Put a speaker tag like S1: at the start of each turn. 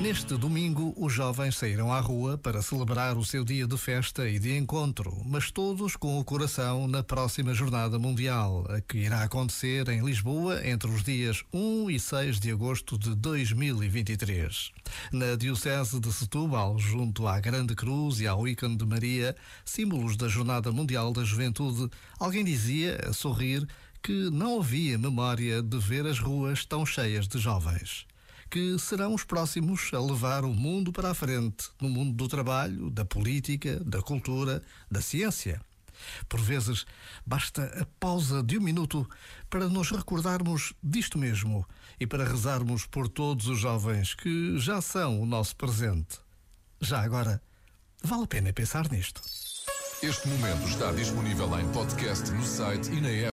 S1: Neste domingo, os jovens saíram à rua para celebrar o seu dia de festa e de encontro, mas todos com o coração na próxima Jornada Mundial, a que irá acontecer em Lisboa entre os dias 1 e 6 de agosto de 2023. Na Diocese de Setúbal, junto à Grande Cruz e ao ícone de Maria, símbolos da Jornada Mundial da Juventude, alguém dizia, a sorrir, que não havia memória de ver as ruas tão cheias de jovens que serão os próximos a levar o mundo para a frente, no mundo do trabalho, da política, da cultura, da ciência. Por vezes, basta a pausa de um minuto para nos recordarmos disto mesmo e para rezarmos por todos os jovens que já são o nosso presente. Já agora, vale a pena pensar nisto.
S2: Este momento está disponível em podcast no site e na app.